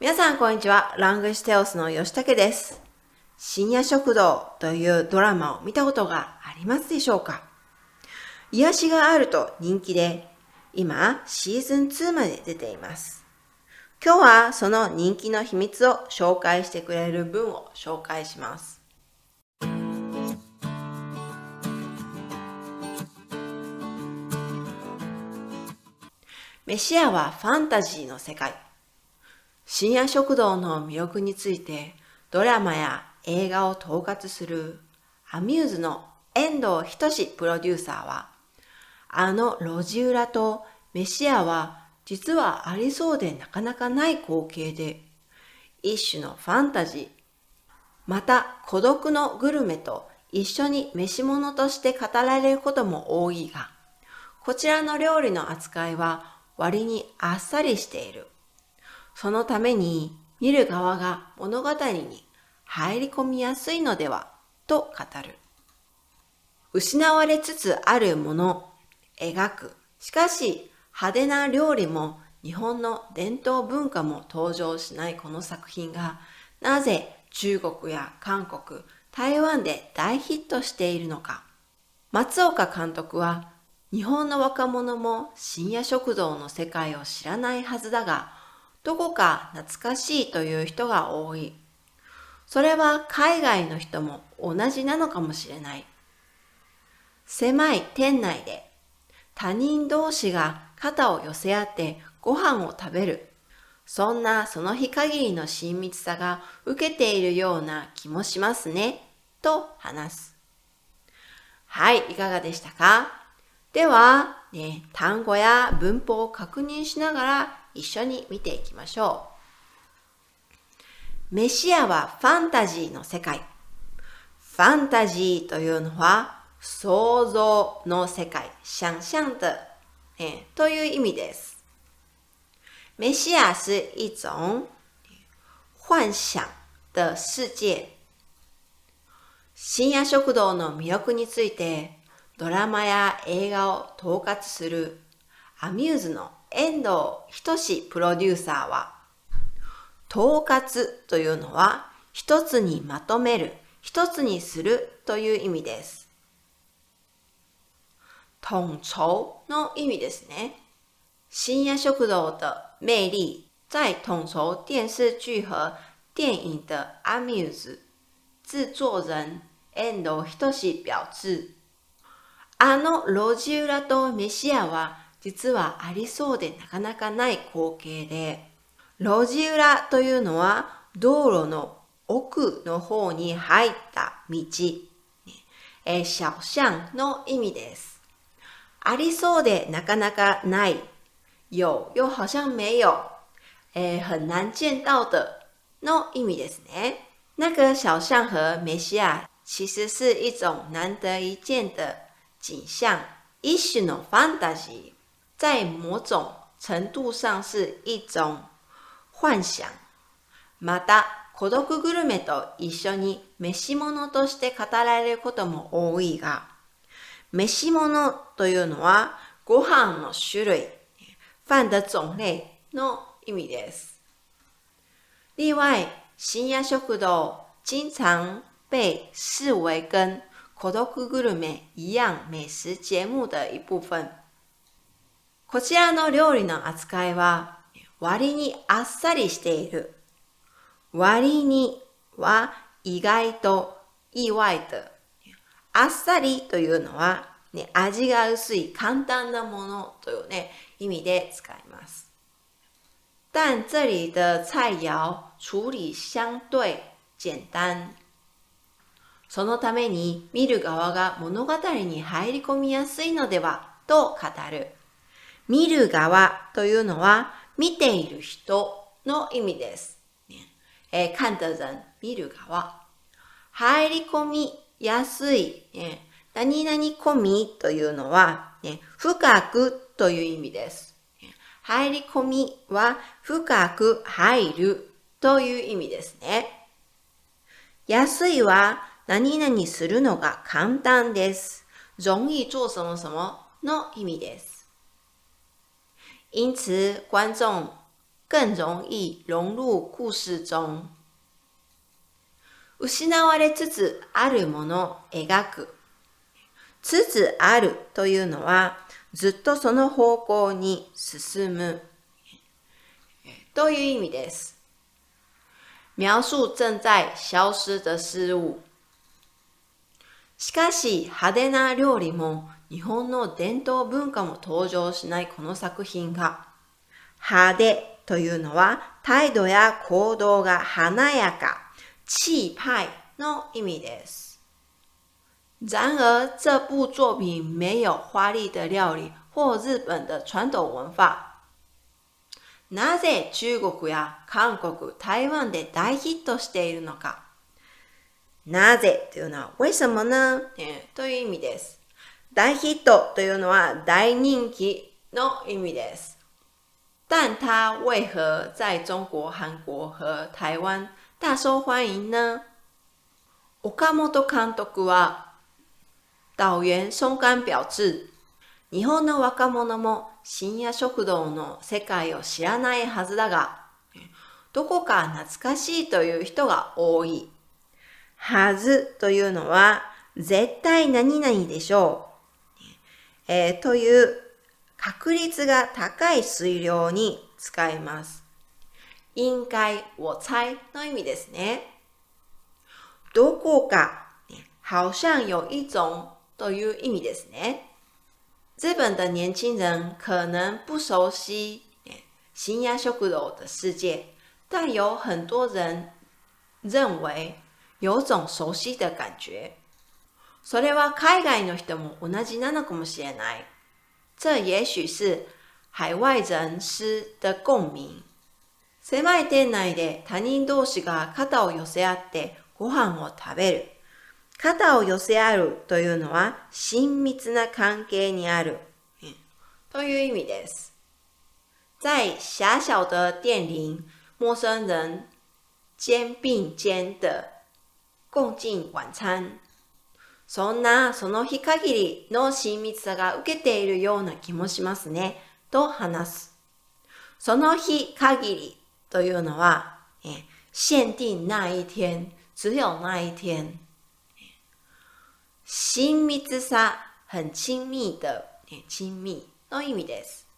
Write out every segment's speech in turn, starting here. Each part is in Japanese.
皆さん、こんにちは。ラングシテオスの吉武です。深夜食堂というドラマを見たことがありますでしょうか？癒しがあると人気で、今、シーズン2まで出ています。今日はその人気の秘密を紹介してくれる文を紹介します。メシアはファンタジーの世界。深夜食堂の魅力についてドラマや映画を統括するアミューズの遠藤仁プロデューサーは、あの路地裏とメシアは実はありそうでなかなかない光景で、一種のファンタジー、また孤独のグルメと一緒に召し物として語られることも多いが、こちらの料理の扱いは割にあっさりしている。そのために見る側が物語に入り込みやすいのではと語る。失われつつあるもの、描く。しかし派手な料理も日本の伝統文化も登場しないこの作品がなぜ中国や韓国、台湾で大ヒットしているのか。松岡監督は日本の若者も深夜食堂の世界を知らないはずだが、どこか懐かしいという人が多い。それは海外の人も同じなのかもしれない。狭い店内で他人同士が肩を寄せ合ってご飯を食べる。そんなその日限りの親密さが受けているような気もしますね。と話す。はい、いかがでしたか？では、ね、単語や文法を確認しながら一緒に見ていきましょう。メシアはファンタジーの世界。ファンタジーというのは想像の世界、想象的、えという意味です。メシア是一种幻想的世界。深夜食堂の魅力についてドラマや映画を統括するアミューズの遠藤仁プロデューサーは、統括というのは一つにまとめる、一つにするという意味です。統籌の意味ですね。深夜食堂的魅力在统筹电视剧和电影的 Amuse 制作人遠藤仁表示あの路地裏と飯屋は実はありそうでなかなかない光景で、路地裏というのは道路の奥の方に入った道、え小巷の意味です。ありそうでなかなかない。有又好像没有。え很難見到的の意味ですね。那个小巷和梅西亚其实是一种难得一见的景象，一種のファンタジー，在某種程度上是一種幻想。また、孤独グルメと一緒に召し物として語られることも多いが、召し物というのはご飯の種類、飯的種類の意味です。另外、深夜食堂经常被視为跟孤独グルメ一样美食節目的一部分。こちらの料理の扱いは割にあっさりしている。割には意外と意外と。あっさりというのは、ね、味が薄い簡単なものというね、意味で使います。但这里的菜肴处理相对简单。そのために見る側が物語に入り込みやすいのではと語る。見る側というのは見ている人の意味です。えー、看的人、見る側。入り込みやすい、ね、何々込みというのは、ね、深くという意味です。入り込みは深く入るという意味ですね。安いは何々するのが簡単です。容易做什么什么の意味です。因此、观众更容易融入故事中。失われつつあるものを描く。つつあるというのは、ずっとその方向に進むという意味です。描述正在消失的事物。しかし派手な料理も日本の伝統文化も登場しないこの作品が派手というのは態度や行動が華やか、气派の意味です。然而这部作品没有华丽的料理或日本的传统文化。なぜ中国や韓国、台湾で大ヒットしているのか。なぜというのは、为什么呢、という意味です。大ヒットというのは大人気の意味です。但它为何在中国、韩国和台湾大受欢迎呢？岡本監督は、导演松甘表示、日本の若者も深夜食堂の世界を知らないはずだが、どこか懐かしいという人が多い。はずというのは、絶対何々でしょう。えー、という確率が高い推量に使います。應该、我猜の意味ですね。どこか、好像有一種という意味ですね。日本的年轻人可能不熟悉新鸭食堂的世界，但有很多人认为有种熟悉的感觉。それは海外の人も同じなのかもしれない。这也许是海外人士的共鳴。狭い店内で他人同士が肩を寄せ合ってご飯を食べる。肩を寄せ合うというのは親密な関係にあるという意味です。在狭小的店里，陌生人肩并肩的共進晚餐。そんなその日限りの親密さが受けているような気もしますね、と話す。その日限りというのは、え限定那一天、只有那一天。親密さ、很親密的、親密の意味です。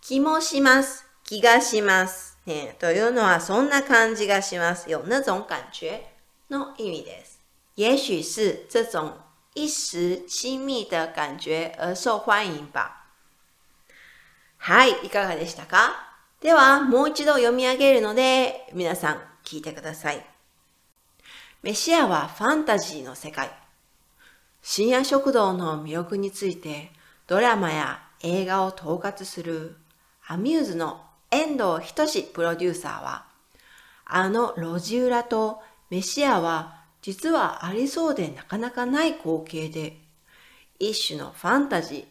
気もします。気がします。ね、というのは、そんな感じがします有那種感觉の意味です。也許是这種一時親密的感覺而受歡迎吧。はい、いかがでしたか？では、もう一度読み上げるので、皆さん聞いてください。メシアはファンタジーの世界。深夜食堂の魅力についてドラマや映画を統括するアミューズの遠藤仁プロデューサーは、あの路地裏とメシアは実はありそうでなかなかない光景で、一種のファンタジー、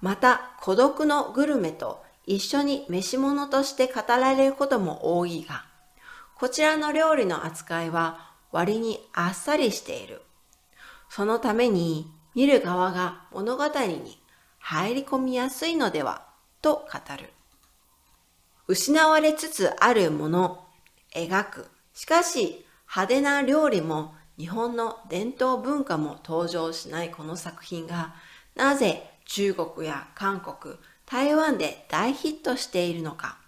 また孤独のグルメと一緒に召し物として語られることも多いが、こちらの料理の扱いは割にあっさりしている。そのために見る側が物語に入り込みやすいのではと語る。失われつつあるもの、描く。しかし派手な料理も日本の伝統文化も登場しないこの作品がなぜ中国や韓国、台湾で大ヒットしているのか。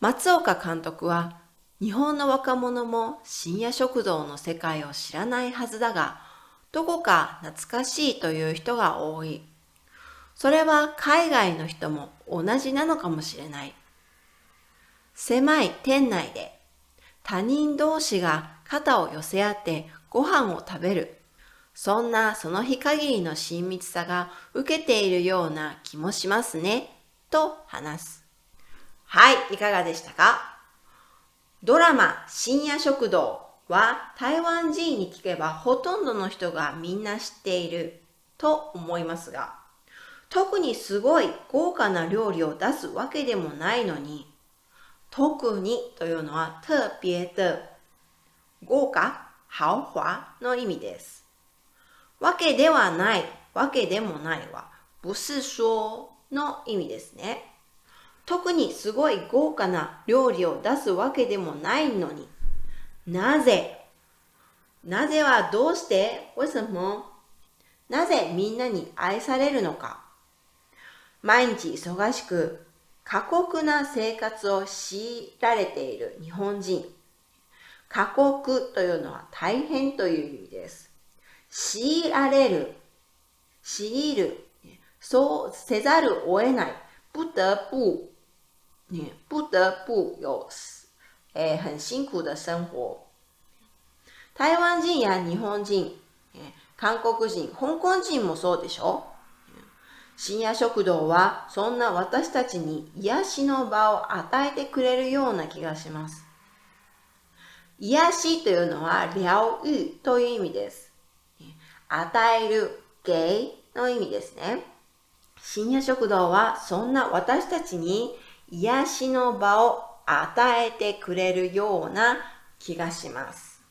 松岡監督は日本の若者も深夜食堂の世界を知らないはずだがどこか懐かしいという人が多い。それは海外の人も同じなのかもしれない。狭い店内で他人同士が肩を寄せ合ってご飯を食べる。そんなその日限りの親密さが受けているような気もしますね。と話す。はい、いかがでしたか？ドラマ深夜食堂は台湾人に聞けばほとんどの人がみんな知っていると思いますが、特にすごい豪華な料理を出すわけでもないのに、特にというのは特別的豪華、豪華の意味です。わけではない、わけでもないは、不是说の意味ですね。特にすごい豪華な料理を出すわけでもないのに。なぜなぜはどうして为什么なぜみんなに愛されるのか毎日忙しく過酷な生活を強いられている日本人。過酷というのは大変という意味です。強いられる、強いる、そうせざるを得ない、不得不、不得不有、えー、很辛苦的生活。台湾人や日本人、韓国人、香港人もそうでしょ？深夜食堂はそんな私たちに癒しの場を与えてくれるような気がします。癒しというのは療癒という意味です。与える、ゲイの意味ですね。深夜食堂はそんな私たちに癒しの場を与えてくれるような気がします。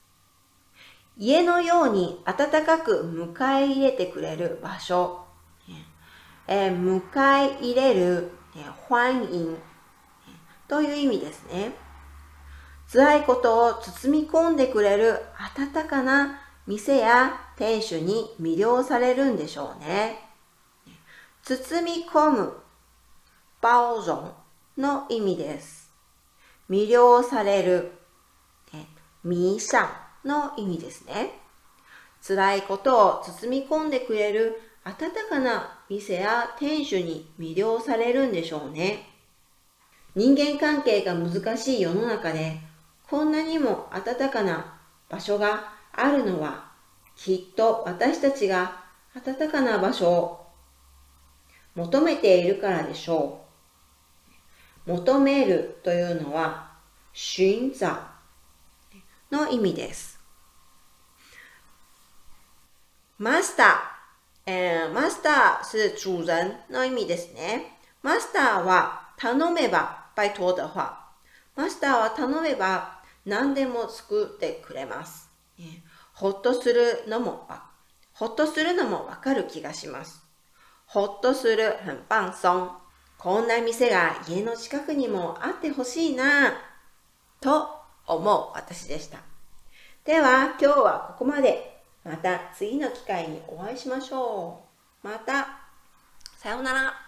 家のように温かく迎え入れてくれる場所、え、迎え入れる、えー、欢迎という意味ですね。辛いことを包み込んでくれる温かな店や店主に魅了されるんでしょうね。包み込む、包容の意味です。魅了される、迷上の意味ですね。辛いことを包み込んでくれる温かな店や店主に魅了されるんでしょうね。人間関係が難しい世の中で、こんなにも温かな場所があるのは、きっと私たちが温かな場所を求めているからでしょう。求めるというのは、尋找の意味です。マスター、マスター是主人の意味ですね。マスターは頼めば、拜托的話。マスターは頼めば何でも作ってくれます。ほっとするのも、ほっとするのもわかる気がします。ほっとする、很放松。こんな店が家の近くにもあってほしいな、と思う私でした。では、今日はここまで。また次の機会にお会いしましょう。また、さようなら。